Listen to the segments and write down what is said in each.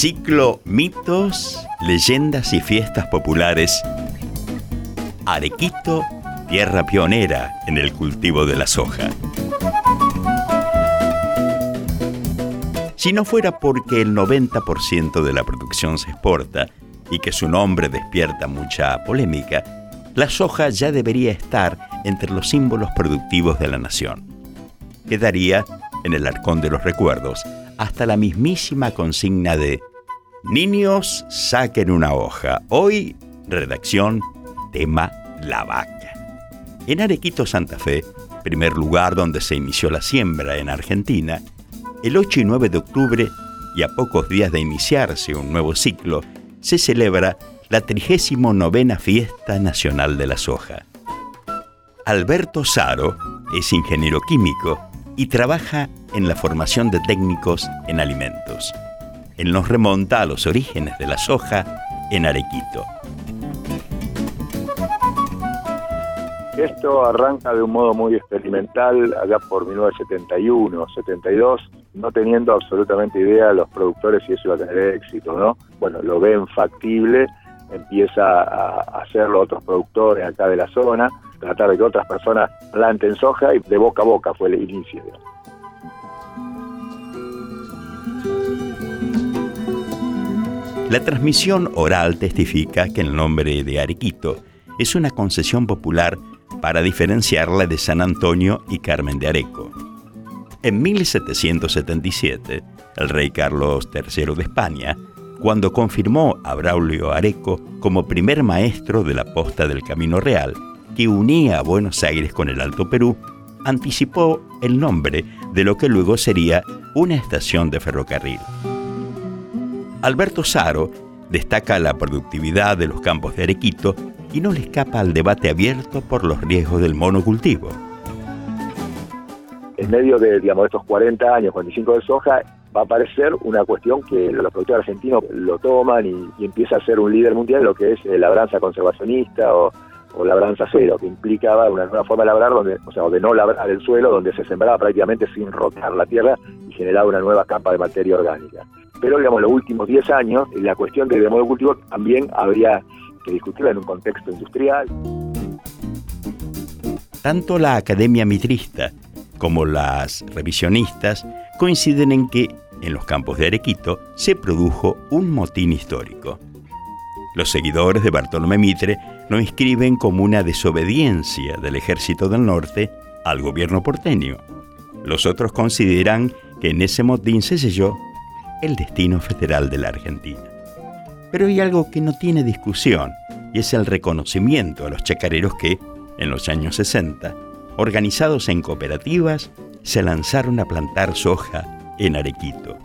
Ciclo Mitos, Leyendas y Fiestas Populares. Arequito, tierra pionera en el cultivo de la soja. Si no fuera porque el 90% de la producción se exporta y que su nombre despierta mucha polémica, la soja ya debería estar entre los símbolos productivos de la nación. Quedaría en el arcón de los recuerdos hasta la mismísima consigna de Niños, saquen una hoja. Hoy, redacción, tema La vaca. En Arequito, Santa Fe, primer lugar donde se inició la siembra en Argentina, el 8 y 9 de octubre, y a pocos días de iniciarse un nuevo ciclo, se celebra la 39 Fiesta Nacional de la Soja. Alberto Saro es ingeniero químico y trabaja en la formación de técnicos en alimentos. Él nos remonta a los orígenes de la soja en Arequito. Esto arranca de un modo muy experimental allá por 1971, 72, no teniendo absolutamente idea los productores si eso iba a tener éxito, ¿no? Bueno, lo ven factible, empieza a hacerlo otros productores acá de la zona, tratar de que otras personas planten soja y de boca a boca fue el inicio. La transmisión oral testifica que el nombre de Arequito es una concesión popular para diferenciarla de San Antonio y Carmen de Areco. En 1777, el rey Carlos III de España, cuando confirmó a Braulio Areco como primer maestro de la posta del Camino Real, que unía Buenos Aires con el Alto Perú, anticipó el nombre de lo que luego sería una estación de ferrocarril. Alberto Saro destaca la productividad de los campos de Arequito y no le escapa al debate abierto por los riesgos del monocultivo. En medio de digamos, estos 40 años, 45 de soja, va a aparecer una cuestión que los productores argentinos lo toman y, empieza a ser un líder mundial, lo que es la labranza conservacionista o, labranza cero, que implicaba una nueva forma de labrar, donde, o sea, de no labrar el suelo, donde se sembraba prácticamente sin rotar la tierra y generaba una nueva capa de materia orgánica. Pero, digamos, los últimos 10 años, la cuestión del monocultivo también habría que discutirla en un contexto industrial. Tanto la Academia Mitrista como las revisionistas coinciden en que en los campos de Arequito se produjo un motín histórico. Los seguidores de Bartolomé Mitre lo inscriben como una desobediencia del ejército del norte al gobierno porteño. Los otros consideran que en ese motín se selló el destino federal de la Argentina. Pero hay algo que no tiene discusión y es el reconocimiento a los chacareros que, en los años 60, organizados en cooperativas, se lanzaron a plantar soja en Arequito,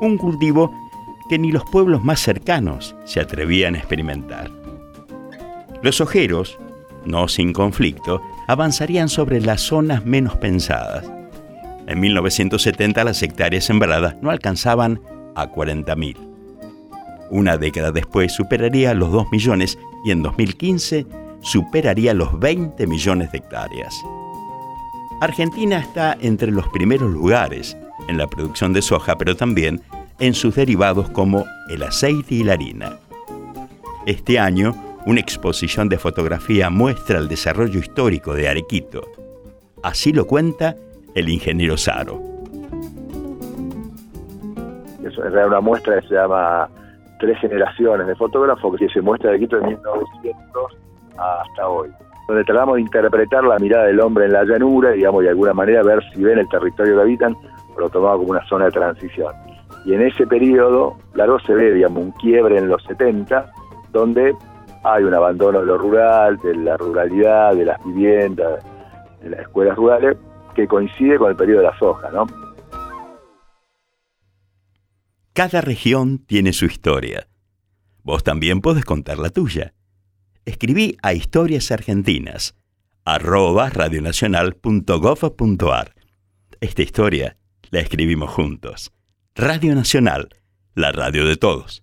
un cultivo que ni los pueblos más cercanos se atrevían a experimentar. Los ojeros, no sin conflicto, avanzarían sobre las zonas menos pensadas. En 1970 las hectáreas sembradas no alcanzaban a 40.000. Una década después superaría los 2 millones y en 2015 superaría los 20 millones de hectáreas. Argentina está entre los primeros lugares en la producción de soja, pero también en sus derivados como el aceite y la harina. Este año, una exposición de fotografía muestra el desarrollo histórico de Arequito. Así lo cuenta el ingeniero Saro. Es una muestra que se llama Tres generaciones de fotógrafos que se muestra de Arequito de 1900 hasta hoy donde tratamos de interpretar la mirada del hombre en la llanura, digamos, de alguna manera ver si ven el territorio que habitan, lo tomamos como una zona de transición. Y en ese periodo, claro, se ve, digamos, un quiebre en los 70, donde hay un abandono de lo rural, de la ruralidad, de las viviendas, de las escuelas rurales, que coincide con el periodo de la soja, ¿no? Cada región tiene su historia. Vos también podés contar la tuya escribí a Historias Argentinas, arroba radionacional.gov.ar. Esta historia la escribimos juntos. Radio Nacional, la radio de todos.